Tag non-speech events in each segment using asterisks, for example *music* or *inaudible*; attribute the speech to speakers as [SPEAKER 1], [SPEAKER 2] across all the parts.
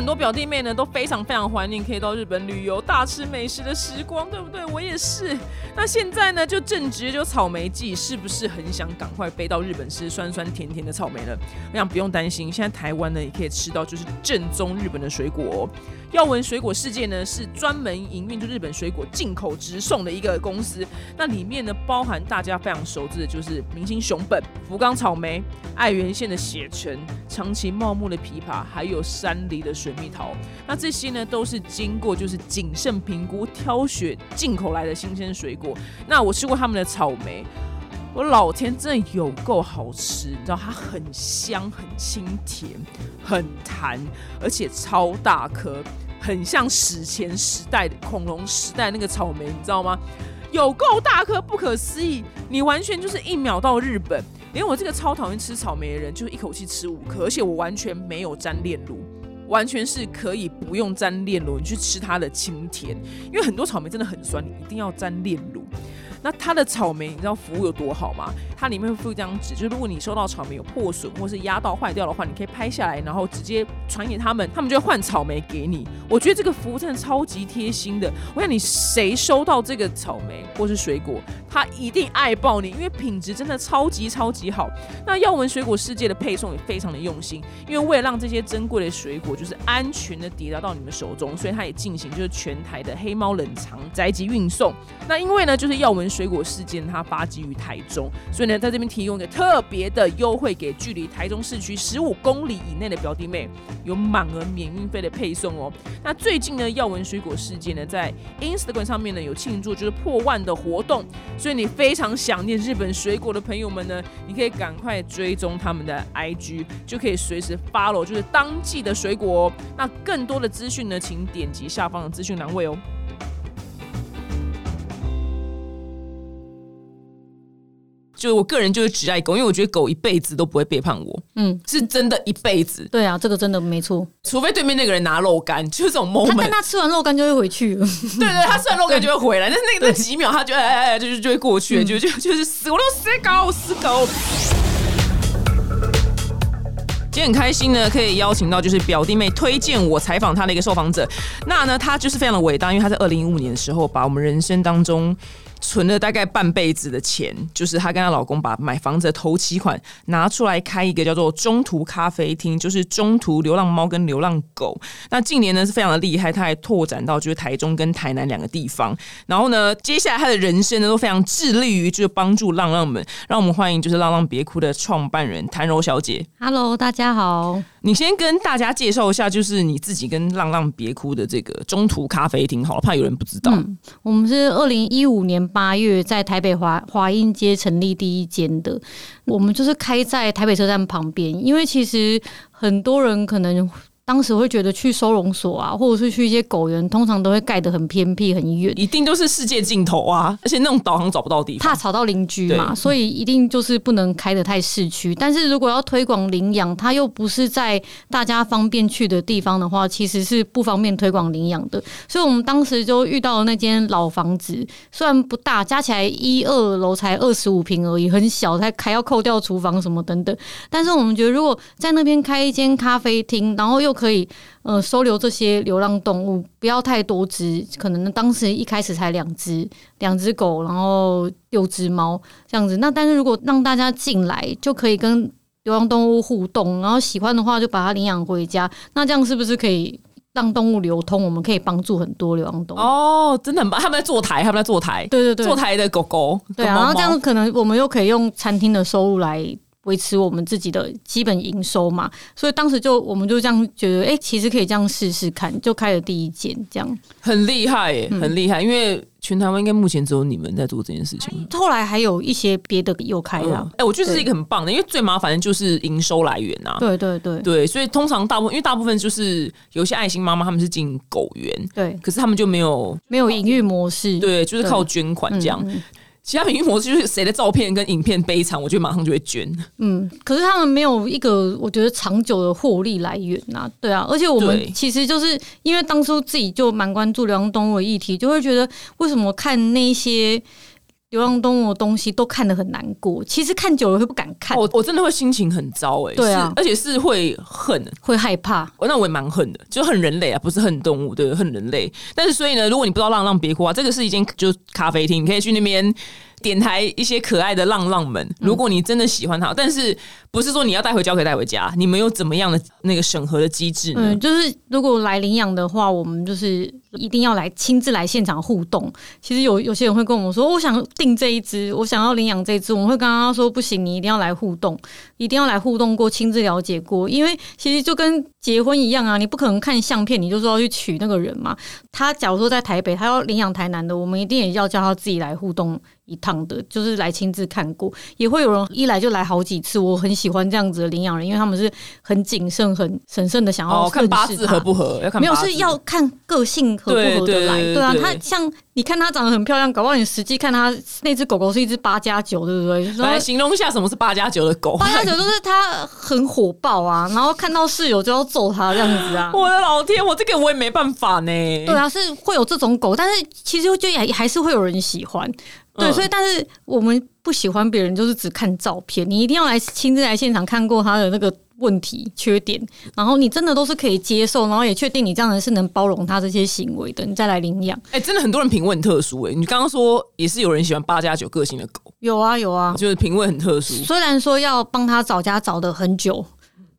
[SPEAKER 1] 很多表弟妹呢都非常非常怀念可以到日本旅游、大吃美食的时光，对不对？我也是。那现在呢，就正值就草莓季，是不是很想赶快飞到日本吃酸酸甜甜的草莓呢？我想不用担心，现在台湾呢也可以吃到就是正宗日本的水果。哦耀文水果世界呢是专门营运就日本水果进口直送的一个公司，那里面呢包含大家非常熟知的就是明星熊本、福冈草莓、爱媛县的血橙、长崎茂木的枇杷，还有山梨的水水蜜桃。那这些呢都是经过就是谨慎评估挑选进口来的新鲜水果。那我吃过他们的草莓。我老天，真的有够好吃！你知道它很香、很清甜、很弹，而且超大颗，很像史前时代的恐龙时代那个草莓，你知道吗？有够大颗，不可思议！你完全就是一秒到日本。连我这个超讨厌吃草莓的人，就是一口气吃五颗，而且我完全没有沾炼乳，完全是可以不用沾炼乳，你去吃它的清甜。因为很多草莓真的很酸，你一定要沾炼乳。那它的草莓，你知道服务有多好吗？它里面会附一张纸，就是如果你收到草莓有破损或是压到坏掉的话，你可以拍下来，然后直接传给他们，他们就会换草莓给你。我觉得这个服务真的超级贴心的。我想你谁收到这个草莓或是水果，他一定爱爆你，因为品质真的超级超级好。那耀文水果世界的配送也非常的用心，因为为了让这些珍贵的水果就是安全的抵达到你们手中，所以它也进行就是全台的黑猫冷藏宅急运送。那因为呢，就是耀文。水果事件，它发基于台中，所以呢，在这边提供一个特别的优惠，给距离台中市区十五公里以内的表弟妹，有满额免运费的配送哦。那最近呢，耀文水果事件呢，在 Instagram 上面呢有庆祝，就是破万的活动，所以你非常想念日本水果的朋友们呢，你可以赶快追踪他们的 IG，就可以随时 follow 就是当季的水果哦。那更多的资讯呢，请点击下方的资讯栏位哦。就我个人就是只爱狗，因为我觉得狗一辈子都不会背叛我。嗯，是真的一辈子。
[SPEAKER 2] 对啊，这个真的没错。
[SPEAKER 1] 除非对面那个人拿肉干，就是这种 moment。
[SPEAKER 2] 但他吃完肉干就会回去了。*laughs*
[SPEAKER 1] 对对，他吃完肉干 *laughs* 就会回来，但是那那几秒他就哎哎哎，就是就会过去，就就就是死我都死狗死狗。今天很开心呢，可以邀请到就是表弟妹推荐我采访他的一个受访者。那呢，他就是非常的伟大，因为他在二零一五年的时候把我们人生当中。存了大概半辈子的钱，就是她跟她老公把买房子的头期款拿出来开一个叫做中途咖啡厅，就是中途流浪猫跟流浪狗。那近年呢是非常的厉害，她还拓展到就是台中跟台南两个地方。然后呢，接下来她的人生呢都非常致力于就是帮助浪浪们。让我们欢迎就是浪浪别哭的创办人谭柔小姐。
[SPEAKER 2] Hello，大家好。
[SPEAKER 1] 你先跟大家介绍一下，就是你自己跟浪浪别哭的这个中途咖啡厅，好了，怕有人不知道。
[SPEAKER 2] 我们是二零一五年。八月在台北华华阴街成立第一间的，我们就是开在台北车站旁边，因为其实很多人可能。当时会觉得去收容所啊，或者是去一些狗园，通常都会盖得很偏僻、很远，
[SPEAKER 1] 一定都是世界尽头啊！而且那种导航找不到地
[SPEAKER 2] 方，怕吵到邻居嘛，所以一定就是不能开得太市区。但是如果要推广领养，它又不是在大家方便去的地方的话，其实是不方便推广领养的。所以我们当时就遇到了那间老房子，虽然不大，加起来一二楼才二十五平而已，很小，才还要扣掉厨房什么等等。但是我们觉得，如果在那边开一间咖啡厅，然后又可以，呃，收留这些流浪动物，不要太多只，可能当时一开始才两只，两只狗，然后六只猫这样子。那但是如果让大家进来，就可以跟流浪动物互动，然后喜欢的话就把它领养回家。那这样是不是可以让动物流通？我们可以帮助很多流浪动物。*laughs*
[SPEAKER 1] 哦，真的很棒！他们在坐台，他们在坐台，
[SPEAKER 2] 对对对，
[SPEAKER 1] 坐台的狗狗。
[SPEAKER 2] 对啊，然后这样可能我们又可以用餐厅的收入来。维持我们自己的基本营收嘛，所以当时就我们就这样觉得，哎，其实可以这样试试看，就开了第一间，这样。
[SPEAKER 1] 很厉害，耶，很厉害。因为全台湾应该目前只有你们在做这件事情，
[SPEAKER 2] 后来还有一些别的又开了。
[SPEAKER 1] 哎，我觉得是一个很棒的，因为最麻烦的就是营收来源啊。
[SPEAKER 2] 对对对。
[SPEAKER 1] 对，所以通常大部分，因为大部分就是有些爱心妈妈他们是进狗园，
[SPEAKER 2] 对，
[SPEAKER 1] 可是他们就没有
[SPEAKER 2] 没有营运模式，
[SPEAKER 1] 对，就是靠捐款这样。其他平均模式就是谁的照片跟影片悲惨，我就马上就会捐。
[SPEAKER 2] 嗯，可是他们没有一个我觉得长久的获利来源呐。对啊，而且我们其实就是因为当初自己就蛮关注流浪动物的议题，就会觉得为什么看那些流浪动物的东西都看得很难过，其实看久了会不敢看，
[SPEAKER 1] 我我真的会心情很糟哎、
[SPEAKER 2] 对啊
[SPEAKER 1] 而且是会恨，
[SPEAKER 2] 会害怕。
[SPEAKER 1] 哦那我也蛮恨的，就恨人类啊，不是恨动物，对，恨人类。但是所以呢，如果你不知道浪浪别哭啊，这个是一间就咖啡厅，你可以去那边。点台一些可爱的浪浪们，如果你真的喜欢它，但是不是说你要带回家可以带回家，你们有怎么样的那个审核的机制呢？
[SPEAKER 2] 嗯，就是如果来领养的话，我们就是一定要来亲自来现场互动。其实有有些人会跟我们说，我想订这一只，我想要领养这一只，我们会跟他说不行，你一定要来互动，一定要来互动过，亲自了解过，因为其实就跟结婚一样啊，你不可能看相片你就说要去娶那个人嘛。他假如说在台北，他要领养台南的，我们一定也要叫他自己来互动。一趟的，就是来亲自看过，也会有人一来就来好几次。我很喜欢这样子的领养人，因为他们是很谨慎、很审慎的想要
[SPEAKER 1] 哦，看八字合不合，要看
[SPEAKER 2] 没有是要看个性合不合
[SPEAKER 1] 对对
[SPEAKER 2] 得来，对啊，他像你看他长得很漂亮，搞不好你实际看他那只狗狗是一只八加九，对不对？
[SPEAKER 1] 来形容一下什么是八加九的狗。
[SPEAKER 2] 八加九就是他很火爆啊，然后看到室友就要揍他这样子啊。
[SPEAKER 1] 我的老天，我这个我也没办法呢。
[SPEAKER 2] 对啊，是会有这种狗，但是其实就也还是会有人喜欢。对，
[SPEAKER 1] 嗯
[SPEAKER 2] 所以但是我们不喜欢别人，就是只看照片，你一定要来亲自来现场看过他的那个问题、缺点，然后你真的都是可以接受，然后也确定你这样的是能包容他这些行为的，你再来领养。
[SPEAKER 1] 哎、真的很多人品味很特殊哎、你刚刚说也是有人喜欢八加九个性的狗，
[SPEAKER 2] 有啊，有啊。
[SPEAKER 1] 就是品味很特殊。
[SPEAKER 2] 虽然说要帮他找家找的很久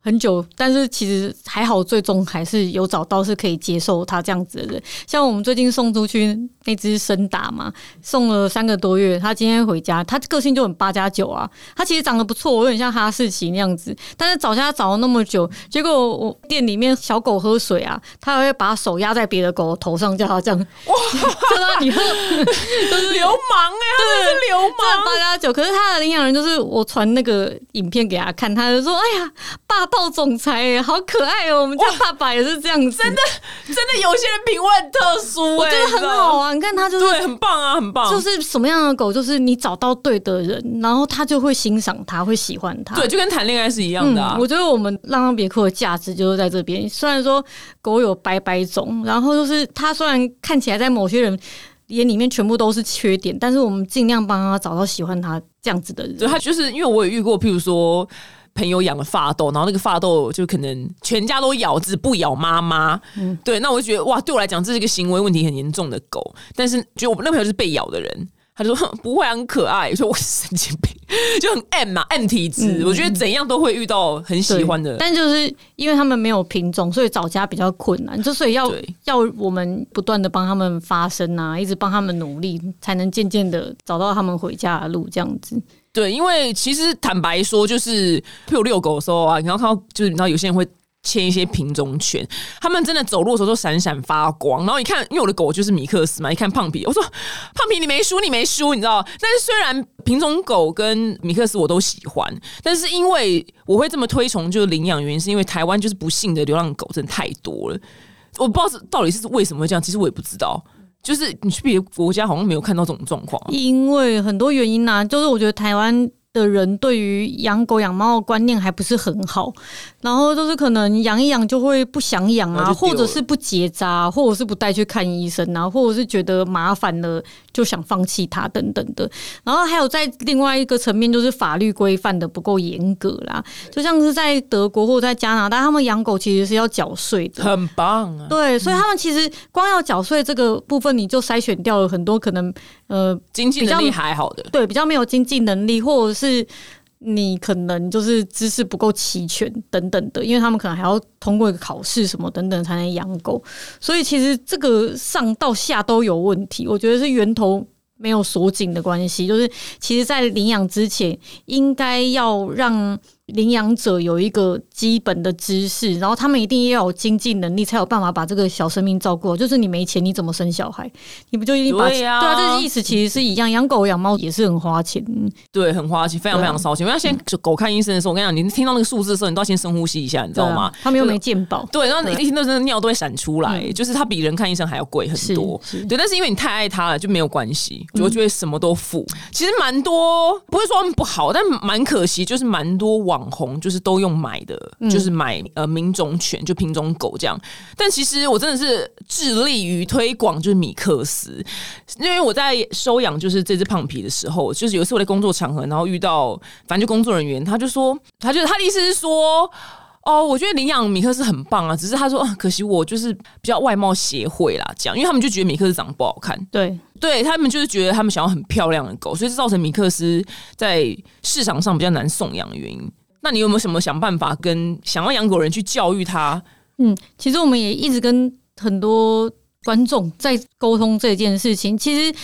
[SPEAKER 2] 很久，但是其实还好，最终还是有找到是可以接受他这样子的人。像我们最近送出去那只深达嘛，送了三个多月，他今天回家，他个性就很八加九啊，他其实长得不错，有点像哈士奇那样子，但是找家找了那么久，结果我店里面小狗喝水啊，他还会把手压在别的狗头上，叫它这样，*laughs* 哇，叫它你喝。
[SPEAKER 1] 流氓哎、他真的是流氓。
[SPEAKER 2] 八加九，可是他的领养人就是我传那个影片给他看，他就说：“哎呀，霸道总裁耶，好可爱哦！我们家爸爸也是这样子，真的，
[SPEAKER 1] 真的有些人品味很特殊哎、
[SPEAKER 2] 我觉得很好啊。你看他就是
[SPEAKER 1] 对，很棒啊，很棒。
[SPEAKER 2] 就是什么样的狗，就是你找到对的人，然后他就会欣赏他，会喜欢他。
[SPEAKER 1] 对，就跟谈恋爱是一样的啊。
[SPEAKER 2] 嗯，我觉得我们浪浪别克的价值就是在这边。虽然说狗有百百种，然后就是它虽然看起来在某些人眼里面全部都是缺点，但是我们尽量帮他找到喜欢他这样子的人。
[SPEAKER 1] 对他就是因为我也遇过，譬如说。朋友养的发豆，然后那个发豆就可能全家都咬，只不咬妈妈。
[SPEAKER 2] 嗯
[SPEAKER 1] 对，那我就觉得哇，对我来讲这是一个行为问题很严重的狗。但是就我那朋友就是被咬的人，他就说不会啊很可爱，我说我是神经病，就很 M 嘛 M 体质。
[SPEAKER 2] 嗯
[SPEAKER 1] 我觉得怎样都会遇到很喜欢的
[SPEAKER 2] 对，但就是因为他们没有品种，所以找家比较困难，就所以要要我们不断的帮他们发声啊，一直帮他们努力，才能渐渐的找到他们回家的路，这样子。
[SPEAKER 1] 对，因为其实坦白说，就是譬如遛狗的时候啊，你要看到就是你知道有些人会。牵一些品种犬，他们真的走路的时候都闪闪发光。然后一看，因为我的狗就是米克斯嘛，一看胖皮，我说胖皮你没输，你没输，你知道？但是虽然品种狗跟米克斯我都喜欢，但是因为我会这么推崇就是领养，原因是因为台湾就是不幸的流浪狗真的太多了。我不知道是到底是为什么会这样，其实我也不知道。就是你去别的国家好像没有看到这种状况。
[SPEAKER 2] 因为很多原因呐、就是我觉得台湾的人对于养狗养猫的观念还不是很好，然后就是可能养一养就会不想养啊，或者是不结扎，或者是不带去看医生啊，或者是觉得麻烦了就想放弃它等等的。然后还有在另外一个层面，就是法律规范的不够严格啦，就像是在德国或者在加拿大，他们养狗其实是要缴税的。
[SPEAKER 1] 很棒啊！
[SPEAKER 2] 对，所以他们其实光要缴税这个部分，你就筛选掉了很多可能呃
[SPEAKER 1] 经济能力还好的，
[SPEAKER 2] 对比较没有经济能力，或者是你可能就是知识不够齐全等等的，因为他们可能还要通过一个考试什么等等才能养狗，所以其实这个上到下都有问题，我觉得是源头。没有锁紧的关系，就是其实，在领养之前，应该要让领养者有一个基本的知识，然后他们一定要有经济能力，才有办法把这个小生命照顾好。就是你没钱，你怎么生小孩？你不就一定把
[SPEAKER 1] 对
[SPEAKER 2] 啊，这个意思其实是一样。养狗养猫也是很花钱，嗯
[SPEAKER 1] 对，很花钱，非常非常烧钱。我要先就狗看医生的时候，我跟你讲，你听到那个数字的时候，你都要先深呼吸一下，你知道吗
[SPEAKER 2] 啊？他们又没健保，
[SPEAKER 1] 对，然后你一听到真的尿都会闪出来，
[SPEAKER 2] 嗯
[SPEAKER 1] 就是它比人看医生还要贵很多。
[SPEAKER 2] 是
[SPEAKER 1] 对，但是因为你太爱它了，就没有关系，我就会什么都付。其实蛮多，不会说他们不好，但蛮可惜，就是蛮多网网红就是都用买的，就是买呃品种犬，就品种狗这样。但其实我真的是致力于推广就是米克斯，因为我在收养就是这只胖皮的时候，就是有一次我在工作场合，然后遇到反正就工作人员，他就说，他就他的意思是说。哦，我觉得领养米克斯很棒啊，只是他说，可惜我就是比较外貌协会啦，这样，因为他们就觉得米克斯长得不好看，
[SPEAKER 2] 对，
[SPEAKER 1] 对他们就是觉得他们想要很漂亮的狗，所以这造成米克斯在市场上比较难送养的原因。那你有没有什么想办法跟想要养狗人去教育他？
[SPEAKER 2] 嗯，其实我们也一直跟很多观众在沟通这件事情，其实。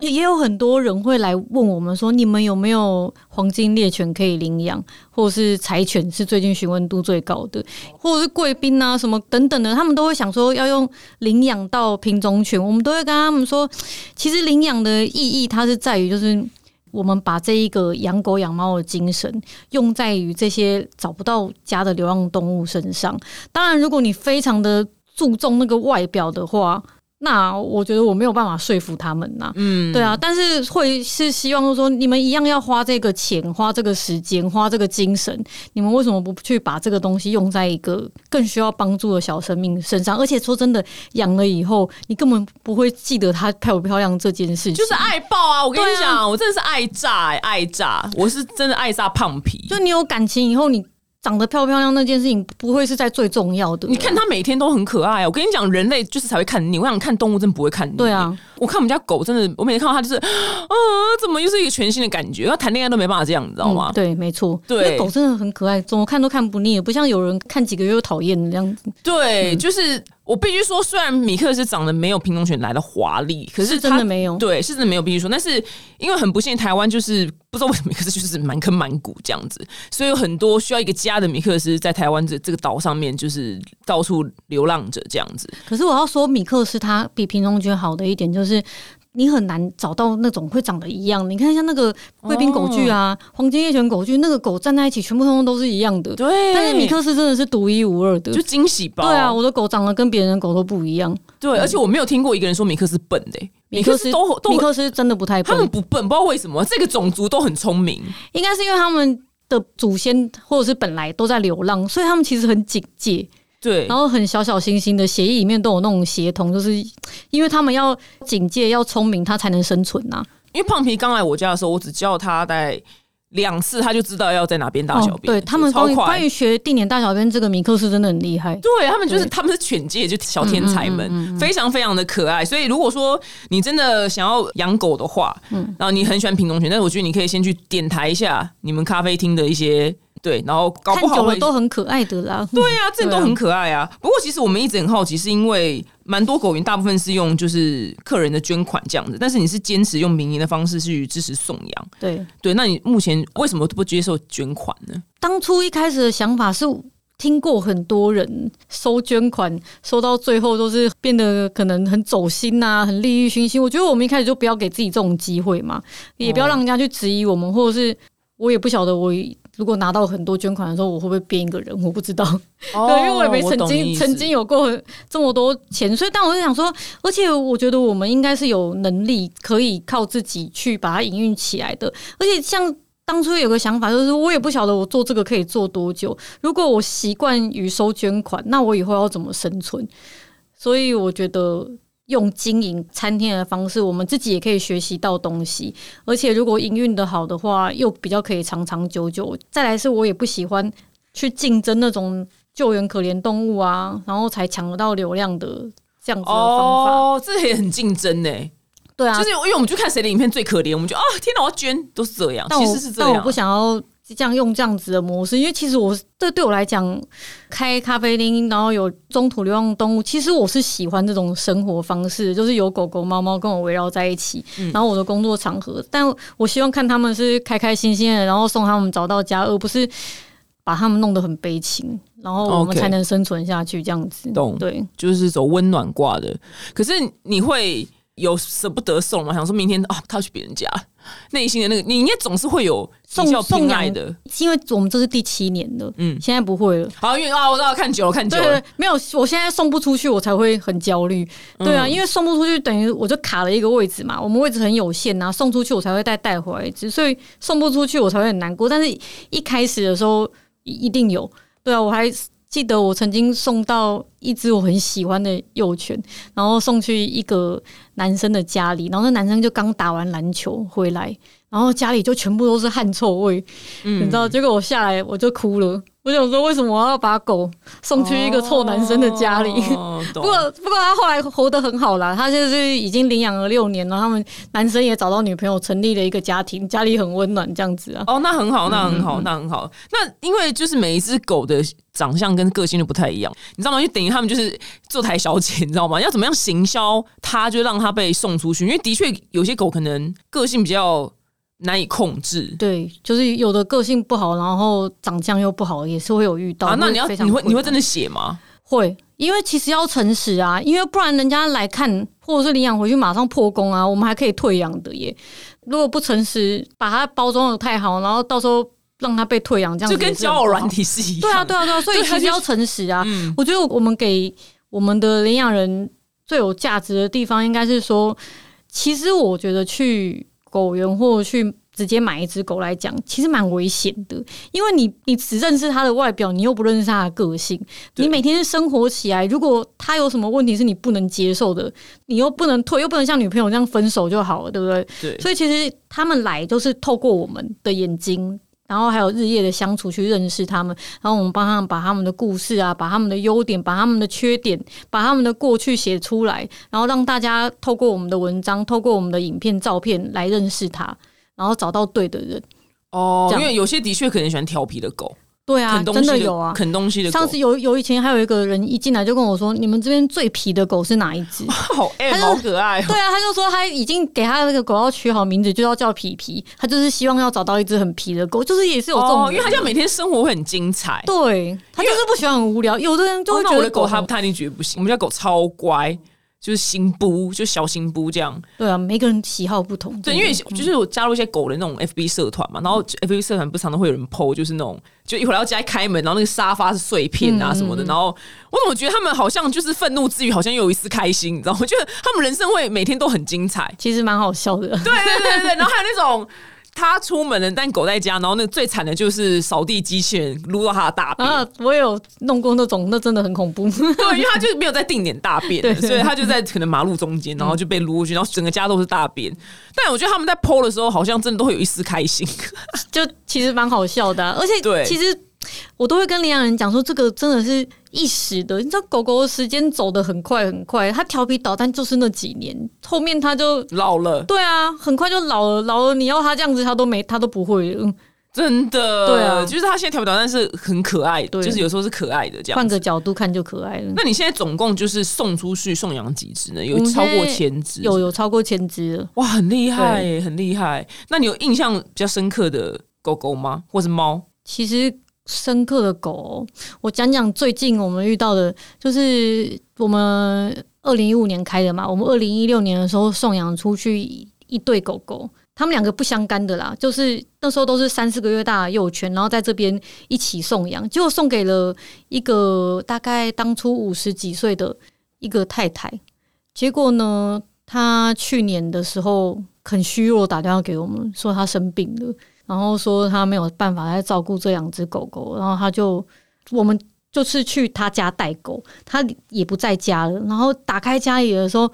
[SPEAKER 2] 也有很多人会来问我们说，你们有没有黄金猎犬可以领养，或者是柴犬是最近询问度最高的，或者是贵宾啊什么等等的，他们都会想说要用领养到品种犬。我们都会跟他们说，其实领养的意义它是在于，就是我们把这一个养狗养猫的精神用在于这些找不到家的流浪动物身上。当然，如果你非常的注重那个外表的话。那我觉得我没有办法说服他们呐，嗯，对啊，但是会是希望说你们一样要花这个钱、花这个时间、花这个精神，你们为什么不去把这个东西用在一个更需要帮助的小生命身上？而且说真的，养了以后你根本不会记得它漂不漂亮这件事情，
[SPEAKER 1] 就是爱爆啊！我跟你讲，我真的是爱炸，爱炸，我是真的爱炸胖皮。
[SPEAKER 2] 就你有感情以后，你。长得漂不漂亮那件事情不会是在最重要的。
[SPEAKER 1] 你看它每天都很可爱。我跟你讲，人类就是才会看你。我想看动物真不会看你。
[SPEAKER 2] 对啊，
[SPEAKER 1] 我看我们家狗真的，我每天看到它就是啊，怎么又是一个全新的感觉？要谈恋爱都没办法这样，你知道吗？
[SPEAKER 2] 对，没错。
[SPEAKER 1] 对，
[SPEAKER 2] 狗真的很可爱，怎么看都看不腻，不像有人看几个月又讨厌这样子。
[SPEAKER 1] 对，就是。我必须说，虽然米克斯长得没有品种犬来的华丽，可是
[SPEAKER 2] 真的没有，
[SPEAKER 1] 对，是真的没有必须说。但是因为很不幸，台湾就是不知道为什么米克斯就是满坑满谷这样子，所以有很多需要一个家的米克斯在台湾这这个岛上面就是到处流浪着这样子。
[SPEAKER 2] 可是我要说，米克斯它比品种犬好的一点就是。你很难找到那种会长得一样。你看像那个贵宾狗具啊，黄金猎犬狗具，那个狗站在一起，全部通通都是一样的。
[SPEAKER 1] 对，
[SPEAKER 2] 但是米克斯真的是独一无二的，
[SPEAKER 1] 就惊喜包。
[SPEAKER 2] 对啊，我的狗长得跟别人的狗都不一样。
[SPEAKER 1] 对，而且我没有听过一个人说米克斯笨的，米克斯都
[SPEAKER 2] 米克斯真的不太笨。
[SPEAKER 1] 他们不笨，不知道为什么这个种族都很聪明。
[SPEAKER 2] 应该是因为他们的祖先或者是本来都在流浪，所以他们其实很警戒。
[SPEAKER 1] 对，
[SPEAKER 2] 然后很小小心心的协议里面都有那种协同，就是 *tsk* 因为他们要警戒、要聪明，他才能生存呐。
[SPEAKER 1] 因为胖皮刚来我家的时候，我只叫他在两次，他就知道要在哪边大小便。
[SPEAKER 2] 对他们关于关于学定点大小便，这个米克斯真的很厉害。
[SPEAKER 1] 对他们就是他们是犬界就小天才们，非常非常的可爱。所以如果说你真的想要养狗的话，嗯，然后你很喜欢品种犬，但是我觉得你可以先去点台一下你们咖啡厅的一些。对，然后搞不好
[SPEAKER 2] 都很可爱的啦。
[SPEAKER 1] 对啊，这都很可爱啊。不过其实我们一直很好奇，是因为蛮多狗园大部分是用就是客人的捐款这样子，但是你是坚持用民营的方式去支持送养。
[SPEAKER 2] 对
[SPEAKER 1] 对，那你目前为什么不接受捐款呢？
[SPEAKER 2] 当初一开始的想法是听过很多人收捐款，收到最后都是变得可能很走心呐，很利欲熏心。我觉得我们一开始就不要给自己这种机会嘛，也不要让人家去质疑我们，或者是我也不晓得我。如果拿到很多捐款的时候，我会不会变一个人？我不知道，*laughs* 对，因为我也没曾经曾经有过这么多钱，所以但我就想说，而且我觉得我们应该是有能力可以靠自己去把它营运起来的。而且像当初有个想法，就是我也不晓得我做这个可以做多久。如果我习惯于收捐款，那我以后要怎么生存？所以我觉得。用经营餐厅的方式，我们自己也可以学习到东西，而且如果营运的好的话，又比较可以长长久久。再来是我也不喜欢去竞争那种救援可怜动物啊，然后才抢得到流量的这样子的方法。哦，
[SPEAKER 1] 这也很竞争呢。
[SPEAKER 2] 对啊，
[SPEAKER 1] 就是因为我们去看谁的影片最可怜，我们就啊，天哪，我要捐，都是这样。其实是这样，
[SPEAKER 2] 但我不想要。这样用这样子的模式，因为其实我这对我来讲，开咖啡厅，然后有中途流浪动物，其实我是喜欢这种生活方式，就是有狗狗、猫猫跟我围绕在一起，然后我的工作场合，但我希望看他们是开开心心的，然后送他们找到家，而不是把他们弄得很悲情，然后我们才能生存下去这样子。
[SPEAKER 1] 懂？
[SPEAKER 2] 对，
[SPEAKER 1] 就是走温暖挂的。可是你会有舍不得送吗？想说明天啊，他要去别人家，内心的那个你应该总是会有比较偏爱的。
[SPEAKER 2] 因为我们这是第七年了，嗯，现在不会了。
[SPEAKER 1] 好，因为啊，我知道看久了，看久了，
[SPEAKER 2] 没有，我现在送不出去，我才会很焦虑。对啊，因为送不出去，等于我就卡了一个位置嘛。我们位置很有限呐，送出去我才会再带回来一只，所以送不出去我才会很难过。但是一开始的时候一定有，对啊，我还。记得我曾经送到一只我很喜欢的幼犬，然后送去一个男生的家里，然后那男生就刚打完篮球回来，然后家里就全部都是汗臭味，你知道？结果我下来我就哭了。我想说，为什么我要把狗送去一个臭男生的家里？*laughs* 不过，不过他后来活得很好啦，他现在是已经领养了六年了。他们男生也找到女朋友，成立了一个家庭，家里很温暖，这样子啊。
[SPEAKER 1] 哦，那很好，那很好，那很好。那因为就是每一只狗的长相跟个性都不太一样，你知道吗？就等于他们就是坐台小姐，你知道吗？要怎么样行销它，就让它被送出去？因为的确有些狗可能个性比较。难以控制，
[SPEAKER 2] 对，就是有的个性不好，然后长相又不好，也是会有遇到。
[SPEAKER 1] 那你要你会你会真的写吗？
[SPEAKER 2] 会，因为其实要诚实啊，因为不然人家来看或者是领养回去马上破功啊，我们还可以退养的耶。如果不诚实，把它包装的太好，然后到时候让它被退养，这样
[SPEAKER 1] 就跟交友软体是一样。
[SPEAKER 2] 对啊，对啊，对啊，所以其实要诚实啊。我觉得我们给我们的领养人最有价值的地方，应该是说，其实我觉得去。狗园或去直接买一只狗来讲，其实蛮危险的，因为你你只认识它的外表，你又不认识它的个性。你每天生活起来，如果它有什么问题是你不能接受的，你又不能退，又不能像女朋友这样分手就好了，对不对？
[SPEAKER 1] 对。
[SPEAKER 2] 所以其实他们来都是透过我们的眼睛。然后还有日夜的相处去认识他们，然后我们帮他们把他们的故事啊，把他们的优点，把他们的缺点，把他们的过去写出来，然后让大家透过我们的文章，透过我们的影片、照片来认识他，然后找到对的人。
[SPEAKER 1] 哦，因为有些的确可能喜欢调皮的狗。
[SPEAKER 2] 对啊，真的有啊，
[SPEAKER 1] 啃东西的。
[SPEAKER 2] 上次有有以前还有一个人一进来就跟我说：“你们这边最皮的狗是哪一只？” *laughs*
[SPEAKER 1] 好爱，好可爱。
[SPEAKER 2] 对啊，他就说他已经给他那个狗要取好名字，就要叫皮皮。他就是希望要找到一只很皮的狗，就是也是有这种，
[SPEAKER 1] 因为他就每天生活会很精彩。
[SPEAKER 2] 对他就是不喜欢很无聊。有的人就会觉得
[SPEAKER 1] 狗他他一定觉得不行。我们家狗超乖。就是新布，就小新布这样。
[SPEAKER 2] 对啊，每个人喜好不同。
[SPEAKER 1] 对，因为就是我加入一些狗的那种 FB 社团嘛，然后 FB 社团不常常会有人 PO，就是那种就一会儿要加开门，然后那个沙发是碎片啊什么的，然后我怎么觉得他们好像就是愤怒之余，好像又有一丝开心，你知道？我觉得他们人生会每天都很精彩，
[SPEAKER 2] 其实蛮好笑的。对
[SPEAKER 1] 对对对，然后还有那种。他出门了，但狗在家。然后那最惨的就是扫地机器人撸到他的大便。啊，
[SPEAKER 2] 我有弄过那种，那真的很恐怖。
[SPEAKER 1] 对，因为他就是没有在定点大便，*laughs* 所以他就在可能马路中间，然后就被撸过去，然后整个家都是大便。但我觉得他们在剖的时候，好像真的都会有一丝开心，*laughs*
[SPEAKER 2] 就其实蛮好笑的。而且，对，其实。我都会跟领养人讲说，这个真的是一时的。你知道，狗狗的时间走得很快很快，它调皮捣蛋就是那几年，后面它就
[SPEAKER 1] 老了。
[SPEAKER 2] 对啊，很快就老了，老了你要它这样子，它都没，它都不会。
[SPEAKER 1] 真的，
[SPEAKER 2] 对啊，
[SPEAKER 1] 就是它现在调皮捣蛋是很可爱，就是有时候是可爱的这样。
[SPEAKER 2] 换个角度看就可爱了。
[SPEAKER 1] 那你现在总共就是送出去送养几只呢？有超过千只？
[SPEAKER 2] 有有超过千只？
[SPEAKER 1] 哇，很厉害，很厉害。那你有印象比较深刻的狗狗吗？或是猫？
[SPEAKER 2] 其实。深刻的狗，我讲讲最近我们遇到的，就是我们二零一五年开的嘛。我们二零一六年的时候送养出去一对狗狗，他们两个不相干的啦，就是那时候都是三四个月大的幼犬，然后在这边一起送养，结果送给了一个大概当初五十几岁的一个太太。结果呢，她去年的时候很虚弱，打电话给我们说她生病了。然后说他没有办法再照顾这两只狗狗，然后他就我们就是去他家带狗，他也不在家了。然后打开家里的时候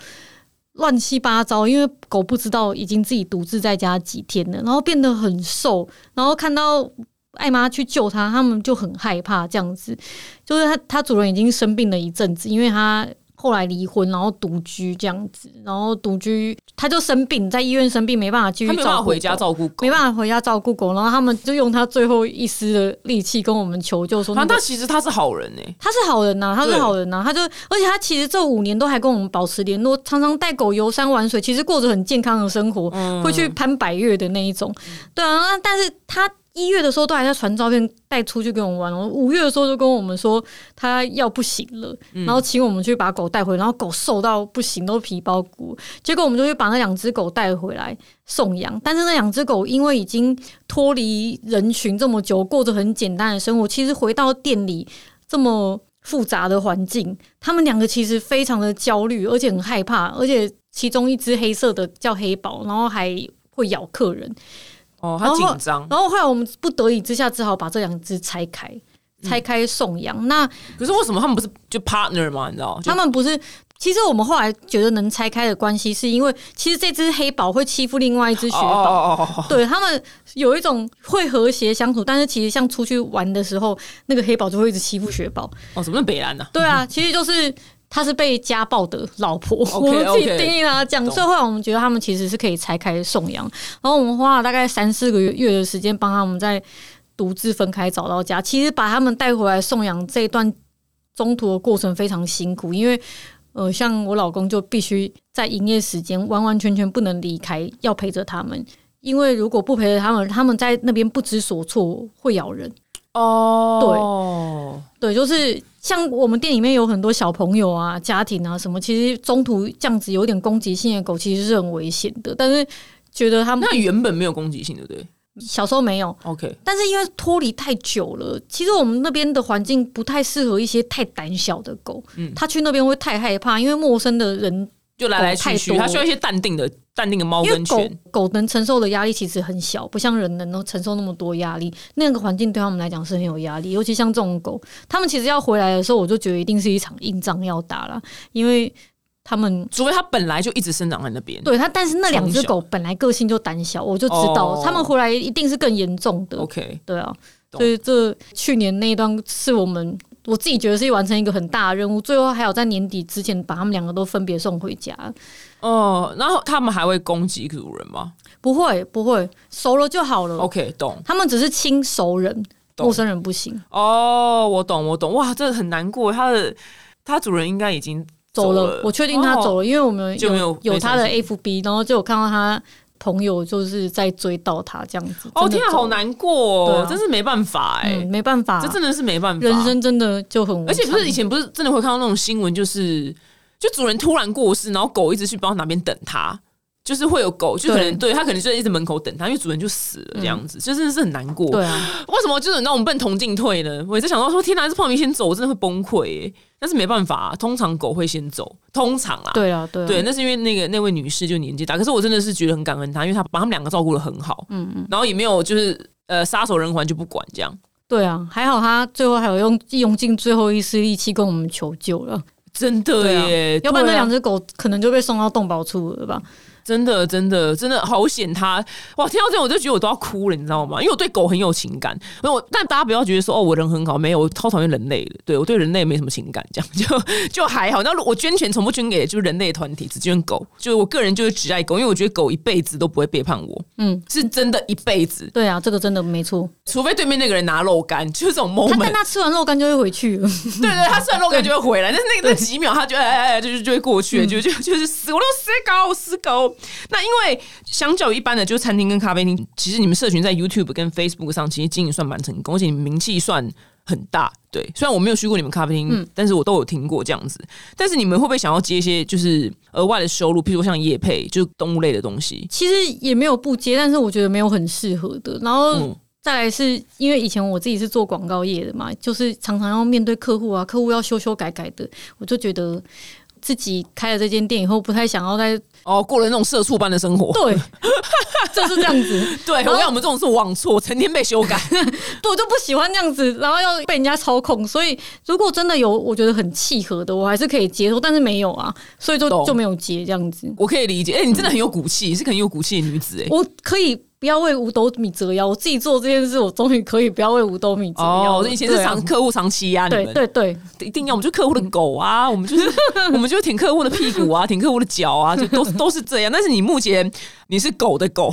[SPEAKER 2] 乱七八糟，因为狗不知道已经自己独自在家几天了，然后变得很瘦。然后看到艾妈去救他，他们就很害怕，这样子就是他他主人已经生病了一阵子，因为他。后来离婚，然后独居这样子，然后独居他就生病，在医院生病，没办法继续照顾
[SPEAKER 1] 回家照顾狗，
[SPEAKER 2] 没办法回家照顾狗，然后他们就用他最后一丝的力气跟我们求救，说：“那
[SPEAKER 1] 他其实他是好人呢，
[SPEAKER 2] 他是好人呐，他是好人呐，他就而且他其实这五年都还跟我们保持联络，常常带狗游山玩水，其实过着很健康的生活，会去攀百越的那一种。对啊，但是他一月的时候都还在传照片带出去跟我们玩，然后五月的时候就跟我们说他要不行了，然后请我们去把狗带回，然后狗瘦到不行，都皮包骨。结果我们就去把那两只狗带回来送养，但是那两只狗因为已经脱离人群这么久，过着很简单的生活，其实回到店里这么复杂的环境，他们两个其实非常的焦虑，而且很害怕，而且其中一只黑色的叫黑宝，然后还会咬客人。
[SPEAKER 1] 哦，他紧张。
[SPEAKER 2] 然后后来我们不得已之下，只好把这两只拆开，拆开送养。那
[SPEAKER 1] 可是为什么他们不是就 partner 吗？你知道？
[SPEAKER 2] 他们不是。其实我们后来觉得能拆开的关系，是因为其实这只黑宝会欺负另外一只雪宝，对他们有一种会和谐相处。但是其实像出去玩的时候，那个黑宝就会一直欺负雪宝。
[SPEAKER 1] 哦，什么北兰呢？
[SPEAKER 2] 对啊，其实就是他是被家暴的老婆。我们自己定义他讲，所以后来我们觉得他们其实是可以拆开送养。然后我们花了大概三四个月的时间，帮他们在独自分开找到家。其实把他们带回来送养这一段中途的过程非常辛苦，因为。呃，像我老公就必须在营业时间完完全全不能离开，要陪着他们，因为如果不陪着他们，他们在那边不知所措，会咬人。哦，对，对，就是像我们店里面有很多小朋友啊、家庭啊什么，其实中途这样子有点攻击性的狗，其实是很危险的。但是觉得他们
[SPEAKER 1] 那原本没有攻击性，对不对？
[SPEAKER 2] 小时候没有
[SPEAKER 1] ，OK，
[SPEAKER 2] 但是因为脱离太久了，其实我们那边的环境不太适合一些太胆小的狗。嗯，他去那边会太害怕，因为陌生的人
[SPEAKER 1] 就来来去去，他需要一些淡定的、淡定的猫跟犬。
[SPEAKER 2] 狗能承受的压力其实很小，不像人能够承受那么多压力。那个环境对他们来讲是很有压力，尤其像这种狗，他们其实要回来的时候，我就觉得一定是一场硬仗要打了，因为。他们
[SPEAKER 1] 除非它本来就一直生长在那边，
[SPEAKER 2] 对它，但是那两只狗本来个性就胆小，我就知道他们回来一定是更严重的。
[SPEAKER 1] OK，
[SPEAKER 2] 对啊，所以这去年那一段是我们我自己觉得是完成一个很大的任务，最后还有在年底之前把他们两个都分别送回家。
[SPEAKER 1] 哦，然后他们还会攻击主人吗？
[SPEAKER 2] 不会，不会，熟了就好了。
[SPEAKER 1] OK，懂。
[SPEAKER 2] 他们只是亲熟人，陌生人不行。
[SPEAKER 1] 哦，我懂，我懂。哇，这很难过。他的他主人应该已经。
[SPEAKER 2] 走了，我确定他走了，因为我们有有他的 FB，然后就有看到他朋友就是在追到他这样子。
[SPEAKER 1] 哦天啊，好难过，真是没办法哎，
[SPEAKER 2] 没办法，
[SPEAKER 1] 这真的是没办法，
[SPEAKER 2] 人生真的就很，
[SPEAKER 1] 而且不是以前不是真的会看到那种新闻，就是就主人突然过世，然后狗一直去不知道哪边等他。就是会有狗，就可能对他可能就在一直门口等他，因为主人就死了这样子，就真的是很难过。
[SPEAKER 2] 对啊，
[SPEAKER 1] 为什么就是让我们奔同进退呢？我在想到说，天哪，是胖明先走，我真的会崩溃。但是没办法，通常狗会先走，通常啦。
[SPEAKER 2] 对啊，对，
[SPEAKER 1] 对，那是因为那个那位女士就年纪大，可是我真的是觉得很感恩她，因为她把他们两个照顾的很好。嗯嗯，然后也没有就是呃撒手人寰就不管这样。
[SPEAKER 2] 对啊，还好她最后还有用用尽最后一丝力气跟我们求救了。
[SPEAKER 1] 真的耶，
[SPEAKER 2] 要不然那两只狗可能就被送到动保处了吧。
[SPEAKER 1] 真的，真的，真的好险！他哇，听到这我就觉得我都要哭了，你知道吗？因为我对狗很有情感。我但大家不要觉得说哦，我人很好，没有，我超讨厌人类的。对我对人类没什么情感，这样 *laughs* 就就还好。那我捐钱从不捐给就是人类团体，只捐狗。就是我个人就是只爱狗，因为我觉得狗一辈子都不会背叛我。嗯，是真的一辈子。
[SPEAKER 2] 对啊，这个真的没错。
[SPEAKER 1] 除非对面那个人拿肉干，*laughs* 就是这种 moment。
[SPEAKER 2] 但他吃完肉干就会回去了。*laughs*
[SPEAKER 1] 对对，他吃完肉干就会回来，但是那那几秒他就哎哎哎，就是就会过去，就就就是死我都死狗死狗。那因为相较于一般的，就是餐厅跟咖啡厅，其实你们社群在 YouTube 跟 Facebook 上，其实经营算蛮成功，而且你们名气算很大。对，虽然我没有去过你们咖啡厅，但是我都有听过这样子。但是你们会不会想要接一些就是额外的收入，譬如像叶配，就是动物类的东西？
[SPEAKER 2] 其实也没有不接，但是我觉得没有很适合的。然后再来是因为以前我自己是做广告业的嘛，就是常常要面对客户啊，客户要修修改改的，我就觉得自己开了这间店以后，不太想要再。
[SPEAKER 1] 哦，过了那种社畜般的生活，
[SPEAKER 2] 对，*laughs* 就是这样子。*laughs*
[SPEAKER 1] 对，我讲我们这种是网错，成天被修改，*laughs* 对，
[SPEAKER 2] 我就不喜欢这样子，然后要被人家操控。所以，如果真的有我觉得很契合的，我还是可以接受，但是没有啊，所以就就没有接这样子。
[SPEAKER 1] 我可以理解，哎，你真的很有骨气，是很有骨气的女子，哎，
[SPEAKER 2] 我可以。不要为五斗米折腰，我自己做这件事，我终于可以不要为五斗米折腰。
[SPEAKER 1] 哦，以前是长客户长期压你
[SPEAKER 2] 们，对对。
[SPEAKER 1] 对，一定要我们就客户的狗啊，我们就是 *laughs* 我们就舔客户的屁股啊，*laughs* 舔客户的脚啊，就都 *laughs* 都是这样。但是你目前你是狗的狗，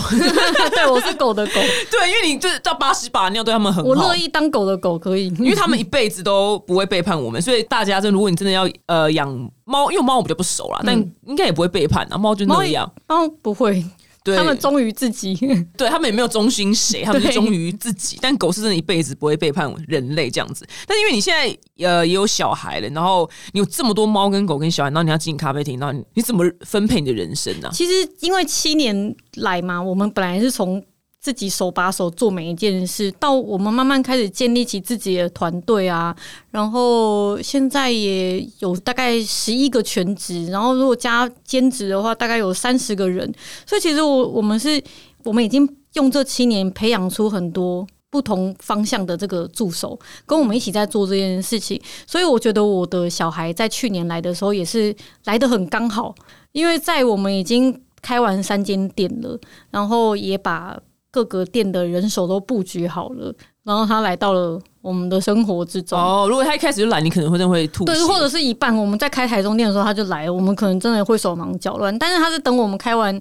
[SPEAKER 2] 对，我是狗的狗，
[SPEAKER 1] 对，因为你就是到八十把尿对他们很好，
[SPEAKER 2] 我乐意当狗的狗可以，
[SPEAKER 1] 因为他们一辈子都不会背叛我们，所以大家就如果你真的要呃养猫，因为猫我比较不熟啦，但应该也不会背叛啊，猫就那样，
[SPEAKER 2] 猫不会。
[SPEAKER 1] 对
[SPEAKER 2] 他们忠于自己。*laughs*
[SPEAKER 1] 对他们也没有忠心谁，他们忠于自己。但狗是真的一辈子不会背叛人类这样子。但因为你现在呃也有小孩了，然后你有这么多猫跟狗跟小孩，然后你要经营咖啡厅，然后你你怎么分配你的人生呢、
[SPEAKER 2] 其实因为七年来嘛，我们本来是从自己手把手做每一件事，到我们慢慢开始建立起自己的团队啊，然后现在也有大概十一个全职，然后如果加兼职的话，大概有三十个人。所以其实我我们是，我们已经用这七年培养出很多。不同方向的这个助手跟我们一起在做这件事情，所以我觉得我的小孩在去年来的时候也是来的很刚好，因为在我们已经开完三间店了，然后也把各个店的人手都布局好了，然后他来到了我们的生活之中。
[SPEAKER 1] 哦，如果他一开始就来，你可能会真的会吐。
[SPEAKER 2] 对，或者是一半，我们在开台中店的时候他就来了，我们可能真的会手忙脚乱。但是他是等我们开完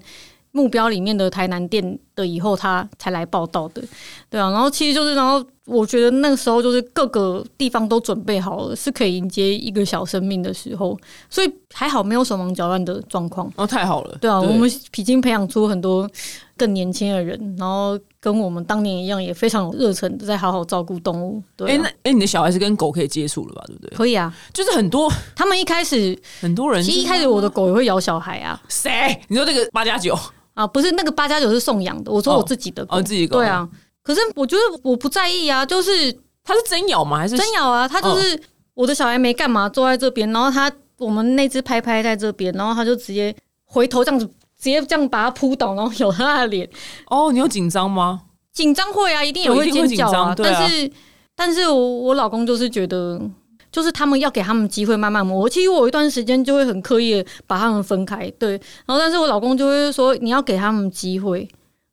[SPEAKER 2] 目标里面的台南店的以后，他才来报道的，对啊。然后其实就是，然后我觉得那个时候就是各个地方都准备好了，是可以迎接一个小生命的时候，所以还好没有手忙脚乱的状况。
[SPEAKER 1] 哦，太好了。
[SPEAKER 2] 对啊，我们已经培养出很多更年轻的人，然后跟我们当年一样，也非常有热忱的在好好照顾动物。对、
[SPEAKER 1] 哎、
[SPEAKER 2] 啊，
[SPEAKER 1] 那哎、你的小孩是跟狗可以接触了吧？对不对？
[SPEAKER 2] 可以啊。
[SPEAKER 1] 就是很多
[SPEAKER 2] 他们一开始，
[SPEAKER 1] 很多人，
[SPEAKER 2] 其实一开始我的狗也会咬小孩啊
[SPEAKER 1] 谁？你说这个八加九
[SPEAKER 2] 啊，不是那个八加九是送养的，我说我自己的狗，
[SPEAKER 1] 哦，自己的狗
[SPEAKER 2] 对，啊。可是我觉得我不在意啊，就是
[SPEAKER 1] 它是真咬吗？还是
[SPEAKER 2] 真咬啊，他就是、我的小孩没干嘛，坐在这边，然后他我们那只拍拍在这边，然后他就直接回头这样子，直接这样把它扑倒，然后咬他的脸。
[SPEAKER 1] 哦，你有紧张吗？
[SPEAKER 2] 紧张会啊，一定也会尖叫啊但是，但是我我老公就是觉得，就是他们要给他们机会慢慢磨。其实我有一段时间就会很刻意的把他们分开，对。然后，但是我老公就会说，你要给他们机会，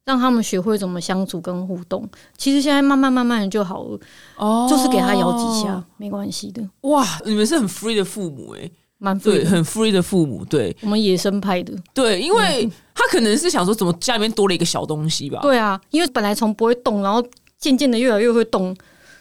[SPEAKER 2] 让他们学会怎么相处跟互动。其实现在慢慢慢慢的就好了，
[SPEAKER 1] 哦，
[SPEAKER 2] 就是给他咬几下，没关系的，
[SPEAKER 1] 哇，你们是很 free 的父母哎、
[SPEAKER 2] 蛮
[SPEAKER 1] 对。很 free 的父母，对
[SPEAKER 2] 我们野生派的，
[SPEAKER 1] 对，因为他可能是想说，怎么家里面多了一个小东西吧？
[SPEAKER 2] 对啊，因为本来从不会动，然后渐渐的越来越会动，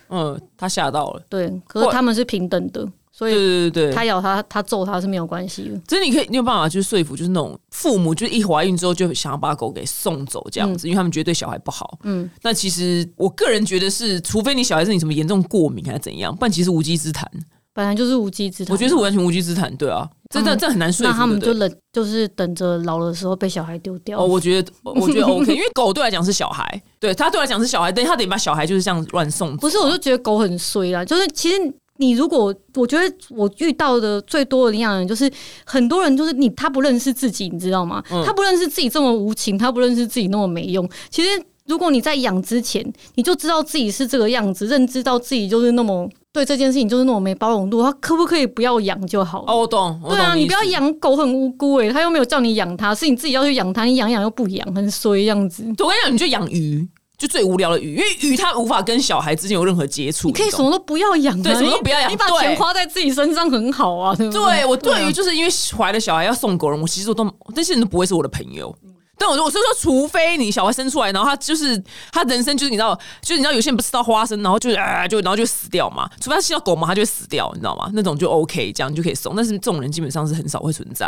[SPEAKER 1] 嗯，他吓到了，
[SPEAKER 2] 对。可是他们是平等的，所以
[SPEAKER 1] 对对对。
[SPEAKER 2] 他咬他，他揍他是没有关系的。
[SPEAKER 1] 就是你可以，你有办法去说服，就是那种父母，就是一怀孕之后就想要把狗给送走这样子，因为他们觉得对小孩不好。
[SPEAKER 2] 嗯，
[SPEAKER 1] 那其实我个人觉得是，除非你小孩是你什么严重过敏还是怎样，不然其实无稽之谈。
[SPEAKER 2] 本来就是无稽之谈。
[SPEAKER 1] 我觉得是完全无稽之谈，对啊，真的这很难说服。
[SPEAKER 2] 那他们就冷，就是等着老的时候被小孩丢掉。
[SPEAKER 1] 哦，我觉得我觉得 OK，*laughs* 因为狗对我来讲是小孩，对他对我来讲是小孩，但他得把小孩就是这样乱送。
[SPEAKER 2] 不是，我就觉得狗很衰啦。就是其实你如果，我觉得我遇到的最多的领养人，就是很多人就是你他不认识自己，你知道吗？
[SPEAKER 1] 嗯
[SPEAKER 2] 他不认识自己这么无情，他不认识自己那么没用。其实如果你在养之前，你就知道自己是这个样子，认知到自己就是那么对这件事情就是那种没包容度，他可不可以不要养就好了？
[SPEAKER 1] 哦，我懂，我懂
[SPEAKER 2] 对啊，你不要。养狗，很无辜诶、他又没有叫你养它，是你自己要去养它，你养养又不养，很衰这样子。
[SPEAKER 1] 我跟你讲，你就养鱼，就最无聊的鱼，因为鱼它无法跟小孩之间有任何接触。
[SPEAKER 2] 你可以什么都不要养、啊，
[SPEAKER 1] 对什么都不要养
[SPEAKER 2] 你把钱花在自己身上很好啊，对
[SPEAKER 1] 对我对于
[SPEAKER 2] 啊
[SPEAKER 1] 就是因为怀了小孩要送狗人，我其实我都这些人都不会是我的朋友。但我说我是说，除非你小孩生出来，然后他就是他人生就是你知道，就是你知道有些人不吃到花生，然后就是啊就然后就死掉嘛。除非他吸到狗毛，他就会死掉，你知道吗？那种就 OK，这样你就可以送。但是这种人基本上是很少会存在。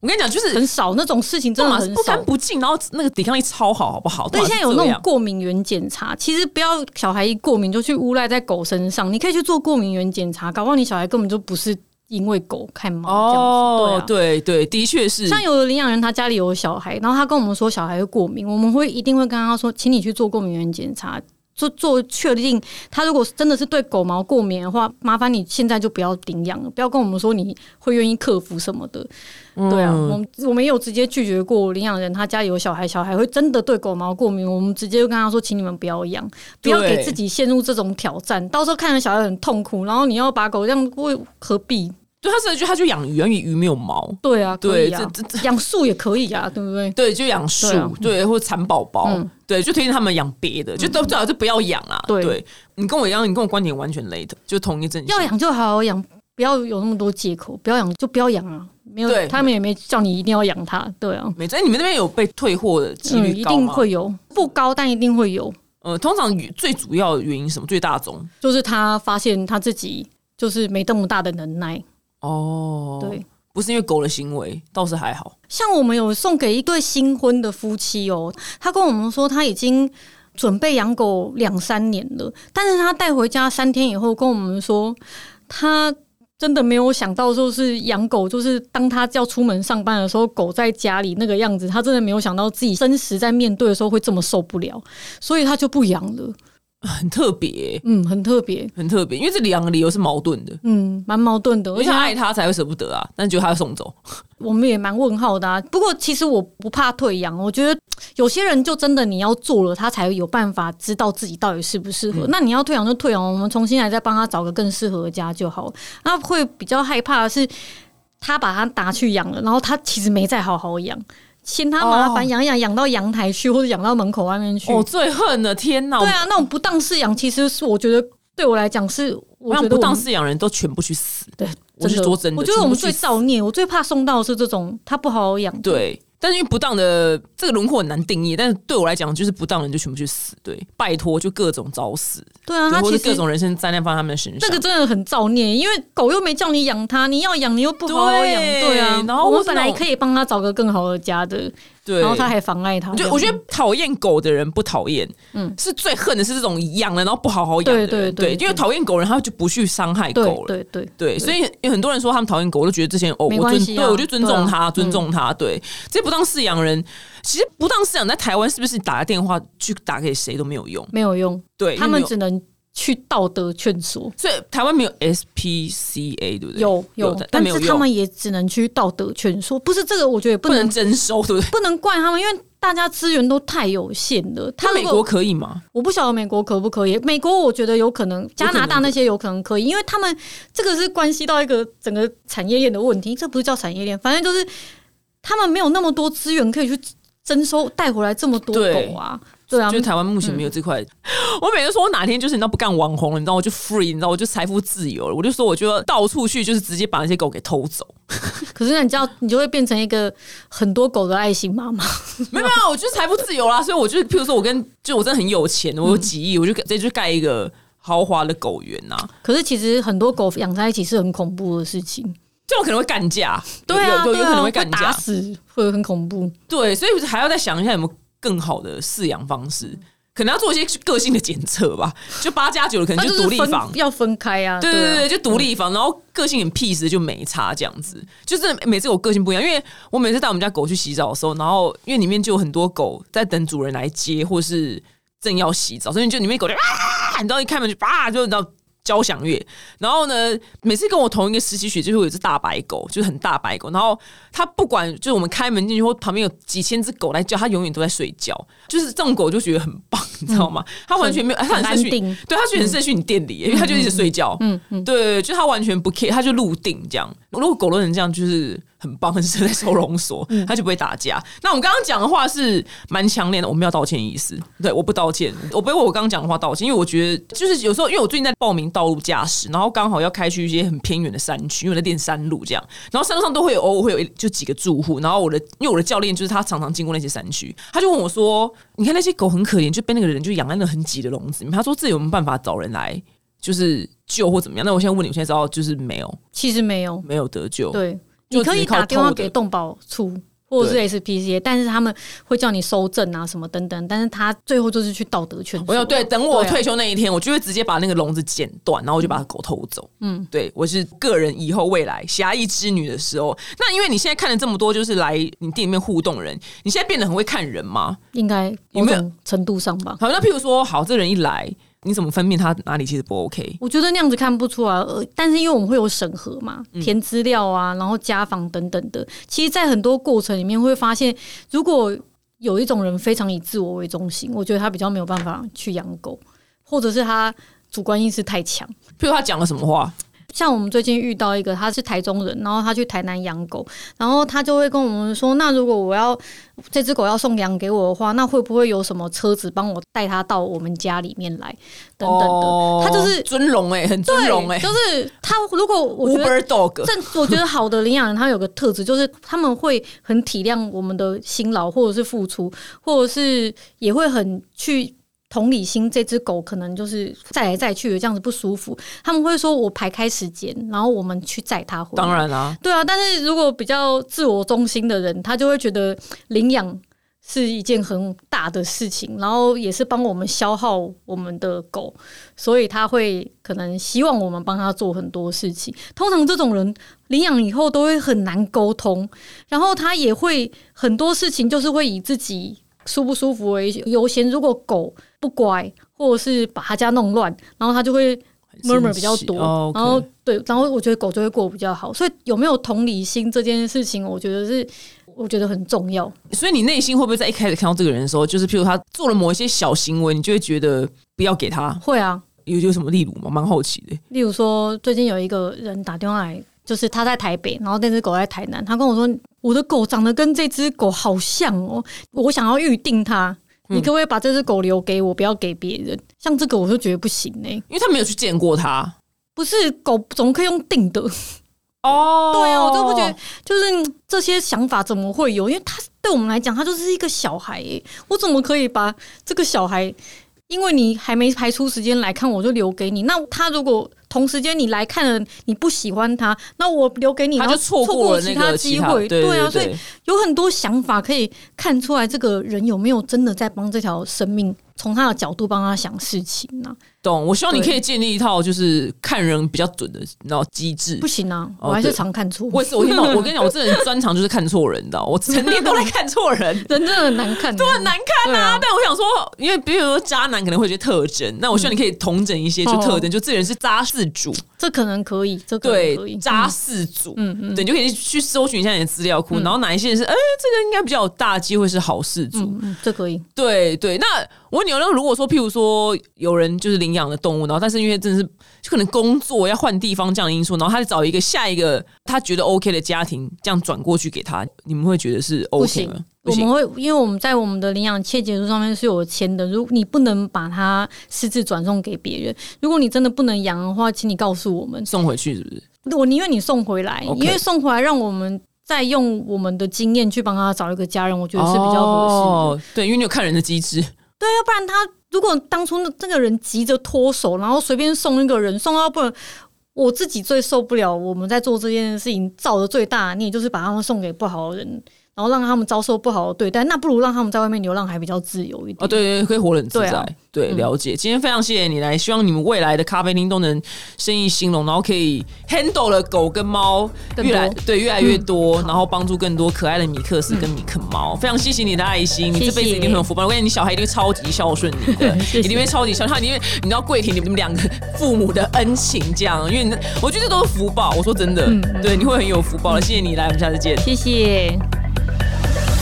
[SPEAKER 1] 我跟你讲，就是
[SPEAKER 2] 很少那种事情，真的
[SPEAKER 1] 不干。不净，然后那个抵抗力超好，好不好？
[SPEAKER 2] 对，现在有那种过敏原检查，其实不要小孩一过敏就去诬赖在狗身上，你可以去做过敏原检查，搞不好你小孩根本就不是因为狗看猫这样子。
[SPEAKER 1] 哦，
[SPEAKER 2] 对啊。
[SPEAKER 1] 对对，的确是。
[SPEAKER 2] 像有的领养人，他家里有小孩，然后他跟我们说小孩会过敏，我们会一定会跟他说，请你去做过敏原检查，做做确定他如果真的是对狗毛过敏的话，麻烦你现在就不要领养了，不要跟我们说你会愿意克服什么的。对啊，
[SPEAKER 1] 嗯
[SPEAKER 2] 我们我们也有直接拒绝过领养人，他家里有小孩，小孩会真的对狗毛过敏，我们直接就跟他说，请你们不要养，不要给自己陷入这种挑战，到时候看着小孩很痛苦，然后你要把狗这样，为何必？
[SPEAKER 1] 对，他是就他就养鱼，因为鱼没有毛。
[SPEAKER 2] 对啊，
[SPEAKER 1] 对，
[SPEAKER 2] 以啊。
[SPEAKER 1] 这，这这。
[SPEAKER 2] 养树也可以啊，*laughs* 对不对？
[SPEAKER 1] 对，就养树，
[SPEAKER 2] 对啊。
[SPEAKER 1] 对，或者蚕宝宝，
[SPEAKER 2] 嗯。
[SPEAKER 1] 对，就推荐他们养别的，就都最好就不要养啊。
[SPEAKER 2] 对。
[SPEAKER 1] 你跟我一样，你跟我观点完全雷的，就同一阵。
[SPEAKER 2] 要养就好好养，不要有那么多借口，不要养就不要养啊，没有
[SPEAKER 1] 对，
[SPEAKER 2] 他们也没叫你一定要养它，对啊，
[SPEAKER 1] 没错，哎你们那边有被退货的几
[SPEAKER 2] 嗯，一
[SPEAKER 1] 率高吗？
[SPEAKER 2] 定会有，不高但一定会有，
[SPEAKER 1] 呃，通常最主要的原因是什么？最大宗？
[SPEAKER 2] 就是他发现他自己就是没这么大的能耐，
[SPEAKER 1] 哦，
[SPEAKER 2] 对，
[SPEAKER 1] 不是因为狗的行为，倒是还好。
[SPEAKER 2] 像我们有送给一对新婚的夫妻哦，他跟我们说他已经准备养狗两三年了，但是他带回家三天以后跟我们说，他真的没有想到说是养狗，就是当他要出门上班的时候，狗在家里那个样子，他真的没有想到自己真实在面对的时候会这么受不了，所以他就不养了。
[SPEAKER 1] 很特别，
[SPEAKER 2] 嗯，很特别，
[SPEAKER 1] 很特别，因为这两个理由是矛盾的。
[SPEAKER 2] 嗯，蛮矛盾的，
[SPEAKER 1] 而且爱他才会舍不得啊，但就他要送走，
[SPEAKER 2] 我们也蛮问号的啊。不过其实我不怕退养，我觉得有些人就真的你要做了，他才有办法知道自己到底适不适合。那你要退养就退养，我们重新来再帮他找个更适合的家就好。那会比较害怕的是，他把他拿去养了，然后他其实没再好好养。嫌他麻烦，养养养到阳台去，或者养到门口外面去。
[SPEAKER 1] 我最恨的，天哪！
[SPEAKER 2] 对啊，那种不当饲养，其实是我觉得对我来讲是，我觉得
[SPEAKER 1] 不当饲养人都全部去死。
[SPEAKER 2] 对，
[SPEAKER 1] 我是说真的，
[SPEAKER 2] 我觉得我们最造孽，我最怕送到是这种他不好好养。
[SPEAKER 1] 对。但是因为不当的这个轮廓很难定义，但是对我来讲，就是不当人就全部去死，对，拜托就各种找死，
[SPEAKER 2] 对啊，
[SPEAKER 1] 或者各种人生灾难放在他们的身上，
[SPEAKER 2] 这个真的很造孽，因为狗又没叫你养它，你要养你又不好好养，对啊，然后我本来可以帮他找个更好的家的。
[SPEAKER 1] 对，
[SPEAKER 2] 然后他还妨碍他。
[SPEAKER 1] 就我觉得讨厌狗的人不讨厌，嗯，是最恨的是这种养了然后不好好养的人。对对对，因为讨厌狗人他就不去伤害狗了。
[SPEAKER 2] 对对
[SPEAKER 1] 对，所以有很多人说他们讨厌狗，我都觉得这些哦，我尊对我就尊重他，尊重他。对，这不当饲养人，其实不当饲养在台湾是不是打个电话去打给谁都没有用，
[SPEAKER 2] 没有用。
[SPEAKER 1] 对
[SPEAKER 2] 他们只能。去道德劝说，
[SPEAKER 1] 所以台湾没有 SPCA 对不对？
[SPEAKER 2] 有有，但是他们也只能去道德劝说。不是这个，我觉得
[SPEAKER 1] 不能征收，对不对？
[SPEAKER 2] 不能怪他们，因为大家资源都太有限了。他
[SPEAKER 1] 美国可以吗？
[SPEAKER 2] 我不晓得美国可不可以。美国我觉得有可能，加拿大那些有可能可以，因为他们这个是关系到一个整个产业链的问题。这不是叫产业链，反正就是他们没有那么多资源可以去征收带回来这么多狗啊。对啊，
[SPEAKER 1] 就台湾目前没有这块。*laughs* 我每次说我哪天就是你知道不干网红了，你知道我就 free，你知道我就财富自由了。我就说我就要到处去，就是直接把那些狗给偷走。*laughs*
[SPEAKER 2] 可是你知道，你就会变成一个很多狗的爱心妈妈。*laughs*
[SPEAKER 1] 没有没有，我就是财富自由啦。所以我就譬如说我跟就我真的很有钱，我有几亿，我就直接去盖一个豪华的狗园呐。
[SPEAKER 2] 可是其实很多狗养在一起是很恐怖的事情，
[SPEAKER 1] 这种可能会干架。
[SPEAKER 2] 对啊，
[SPEAKER 1] 有有可能会干架，
[SPEAKER 2] 死会很恐怖。
[SPEAKER 1] 对，所以还要再想一下有没有。更好的饲养方式，可能要做一些个性的检测吧。*laughs* 就八加九的，可能就独立房
[SPEAKER 2] 要分开啊。
[SPEAKER 1] 对对对，就独立房，然后个性很 peace 就没差这样子。就是每次我个性不一样，因为我每次带我们家狗去洗澡的时候，然后因为里面就有很多狗在等主人来接，或是正要洗澡，所以就里面狗就啊，你知道一开门就啊，就你知道。交响乐，然后呢，每次跟我同一个实习学，就会有一只大白狗，就是很大白狗。然后它不管，就是我们开门进去或旁边有几千只狗来叫，它永远都在睡觉。就是这种狗就觉得很棒，你知道吗？它完全没有，它很安定，对，它觉得很适合去你店里，因为它就一直睡觉。嗯嗯，对，就它完全不 care，它就入定这样。如果狗都能这样，就是。很棒，很适合在收容所，它就不会打架。那我们刚刚讲的话是蛮强烈的，我们要道歉意思。对，我不道歉，我不为我刚刚讲的话道歉，因为我觉得就是有时候，因为我最近在报名道路驾驶，然后刚好要开去一些很偏远的山区，因为在练山路这样，然后山路上都会有偶尔会有就几个住户，然后我的因为我的教练就是他常常经过那些山区，他就问我说：“你看那些狗很可怜，就被那个人就养在那很挤的笼子里面。”他说：“这有没有办法找人来就是救或怎么样？”那我现在问你，我现在知道就是没有，
[SPEAKER 2] 其实没有，
[SPEAKER 1] 没有得救。
[SPEAKER 2] 对。你可以打电话给动保处或者是 SPCA，但是他们会叫你收证啊什么等等，但是他最后就是去道德劝说。
[SPEAKER 1] 我要对，等我退休那一天，我就会直接把那个笼子剪断，然后我就把狗偷走。嗯，对我是个人以后未来侠义之女的时候，那因为你现在看了这么多，就是来你店里面互动人，你现在变得很会看人吗？
[SPEAKER 2] 应该有没有程度上吧？
[SPEAKER 1] 好，那譬如说，好，这人一来。你怎么分辨他哪里其实不 OK？
[SPEAKER 2] 我觉得那样子看不出来，呃，但是因为我们会有审核嘛，填资料啊，然后家访等等的。其实，在很多过程里面会发现，如果有一种人非常以自我为中心，我觉得他比较没有办法去养狗，或者是他主观意识太强。
[SPEAKER 1] 譬如他讲了什么话？
[SPEAKER 2] 像我们最近遇到一个，他是台中人，然后他去台南养狗，然后他就会跟我们说：“那如果我要这只狗要送养给我的话，那会不会有什么车子帮我带它到我们家里面来？等等的。”他就是
[SPEAKER 1] 尊荣哎，很尊荣哎，
[SPEAKER 2] 就是他如果我觉得这我觉得好的领养人，他有个特质就是他们会很体谅我们的辛劳或者是付出，或者是也会很去。同理心，这只狗可能就是载来载去的这样子不舒服，他们会说我排开时间，然后我们去载它回来。
[SPEAKER 1] 当然啦、
[SPEAKER 2] 对啊，但是如果比较自我中心的人，他就会觉得领养是一件很大的事情，然后也是帮我们消耗我们的狗，所以他会可能希望我们帮他做很多事情。通常这种人领养以后都会很难沟通，然后他也会很多事情就是会以自己舒不舒服为优先。如果狗不乖，或者是把他家弄乱，然后他就会 murmur 比较多，
[SPEAKER 1] 哦
[SPEAKER 2] 然后对，然后我觉得狗就会过比较好。所以有没有同理心这件事情，我觉得是我觉得很重要。
[SPEAKER 1] 所以你内心会不会在一开始看到这个人的时候，就是譬如他做了某一些小行为，你就会觉得不要给他？
[SPEAKER 2] 会啊，
[SPEAKER 1] 有有什么例如吗？蛮好奇的。
[SPEAKER 2] 例如说，最近有一个人打电话来，就是他在台北，然后那只狗在台南，他跟我说，我的狗长得跟这只狗好像哦，我想要预定它。你可不可以把这只狗留给我，不要给别人？像这个我就觉得不行呢、
[SPEAKER 1] 因为他没有去见过它。
[SPEAKER 2] 不是狗怎么可以用定的？
[SPEAKER 1] 哦，
[SPEAKER 2] 对啊，我都不觉得，就是嗯这些想法怎么会有？因为他对我们来讲，他就是一个小孩耶，我怎么可以把这个小孩，因为你还没排出时间来看，我就留给你？那他如果同时间你来看了，你不喜欢他，那我留给你，
[SPEAKER 1] 他就
[SPEAKER 2] 然后错
[SPEAKER 1] 过了
[SPEAKER 2] 其他机会，
[SPEAKER 1] 对
[SPEAKER 2] 啊，所以有很多想法可以看出来，这个人有没有真的在帮这条生命，从他的角度帮他想事情呢、
[SPEAKER 1] 懂。我希望你可以建立一套就是看人比较准的，然后机制。
[SPEAKER 2] 不。行啊，
[SPEAKER 1] 哦
[SPEAKER 2] 我还是常看错，
[SPEAKER 1] 我也是，我跟你讲，我跟你讲，我这人专长就是看错人，你知道，我成天都 *laughs* 在看错人。
[SPEAKER 2] 人真的很难看，
[SPEAKER 1] 都很难看啊！
[SPEAKER 2] 啊。
[SPEAKER 1] 但我想说，因为比如说渣男可能会有些特征，那我希望你可以同整一些就特征，就这人是渣事主，
[SPEAKER 2] 这可能可以，这可能可以。
[SPEAKER 1] 对，渣事主，
[SPEAKER 2] 嗯嗯。
[SPEAKER 1] 对，你就可以去搜寻一下你的资料库，然后哪一些人是，哎、这个应该比较有大机会是好事主，
[SPEAKER 2] 嗯嗯，这可以。
[SPEAKER 1] 对对。那我问你哦，那如果说，譬如说有人就是领养的动物，然后但是因为真的是就可能工作要换地方这样的因素，然后他就找一个下一个他觉得 OK 的家庭，这样转过去给他，你们会觉得是 OK 吗？
[SPEAKER 2] 我们，会，因为我们在我们的领养切结书上面是有签的，如你不能把它私自转送给别人。如果你真的不能养的话，请你告诉我们，
[SPEAKER 1] 送回去是不是？
[SPEAKER 2] 我宁愿你送回来因为送回来让我们再用我们的经验去帮他找一个家人，我觉得是比较合适的。
[SPEAKER 1] 哦。对，因为你有看人的机制。
[SPEAKER 2] 对，要不然他如果当初那那个人急着脱手，然后随便送一个人，送到不然。我自己最受不了，我们在做这件事情造的最大孽，就是把他们送给不好的人，然后让他们遭受不好的对待。那不如让他们在外面流浪还比较自由一点。
[SPEAKER 1] 哦，对对，可以活得很自在。
[SPEAKER 2] 对啊
[SPEAKER 1] 对，
[SPEAKER 2] 嗯
[SPEAKER 1] 了解。今天非常谢谢你来，希望你们未来的咖啡厅都能生意兴隆，然后可以 handle 了狗跟猫
[SPEAKER 2] 更
[SPEAKER 1] 越来对越来越多，然后帮助更多可爱的米克斯跟米克猫。非常谢谢你的爱心，你这辈子一定很有福报。我跟你，你小孩一定会超级孝顺你的，一定会超级孝因为你知道跪舔你们两个父母的恩情这样，因为你我觉得这都是福报。我说真的，
[SPEAKER 2] 嗯
[SPEAKER 1] 对，你会很有福报的。谢谢你来，我们下次见。
[SPEAKER 2] 谢谢。Yeah.